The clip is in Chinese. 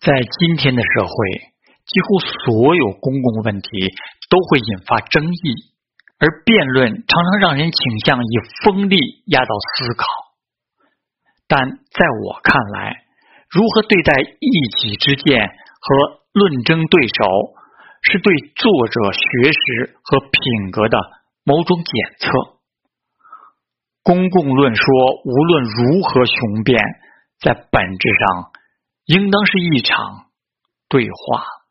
在今天的社会，几乎所有公共问题都会引发争议，而辩论常常让人倾向以锋利压倒思考。但在我看来，如何对待一己之见和论争对手，是对作者学识和品格的某种检测。公共论说无论如何雄辩，在本质上应当是一场对话。